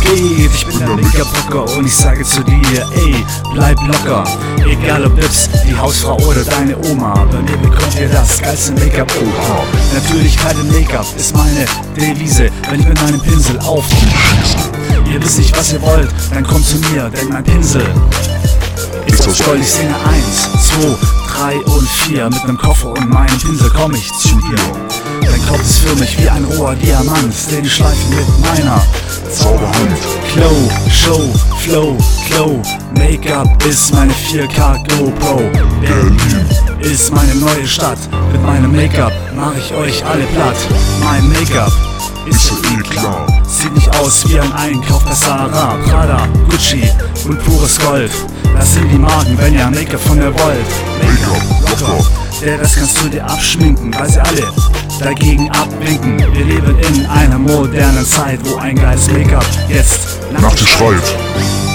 geht? Ich bin der Make-up-Rocker und ich sage zu dir, ey, bleib locker. Egal ob Lips, die Hausfrau oder deine Oma, bei mir bekommt ihr das geilste Make-up. Oha. Natürlichkeit im Make-up ist meine Devise, wenn ich mit meinem Pinsel aufschieße. Ihr wisst nicht, was ihr wollt, dann kommt zu mir, denn mein Pinsel ist aus Gold. Ich singe 1, 2, 3 und 4 mit nem Koffer und meinem Pinsel komm ich zu dir. Dein Kopf ist für mich wie ein roher Diamant, den ich schleife mit meiner Zauberhand. Glow, Show, Flow, Glow. Make-up ist meine 4K GoPro. Berlin ist meine neue Stadt. Mit meinem Make-up mach ich euch alle platt. Mein Make-up ist so eh klar. Sieht nicht aus wie ein Einkauf bei Sarah, Prada, Gucci und pures Gold. Das sind die Marken, wenn ihr Make-up von mir wollt. Make-up, locker. Der Rest kannst du dir abschminken, weil sie alle dagegen abwinken. Wir leben in einer modernen Zeit, wo ein geiles Make-up jetzt Nach dir schreit.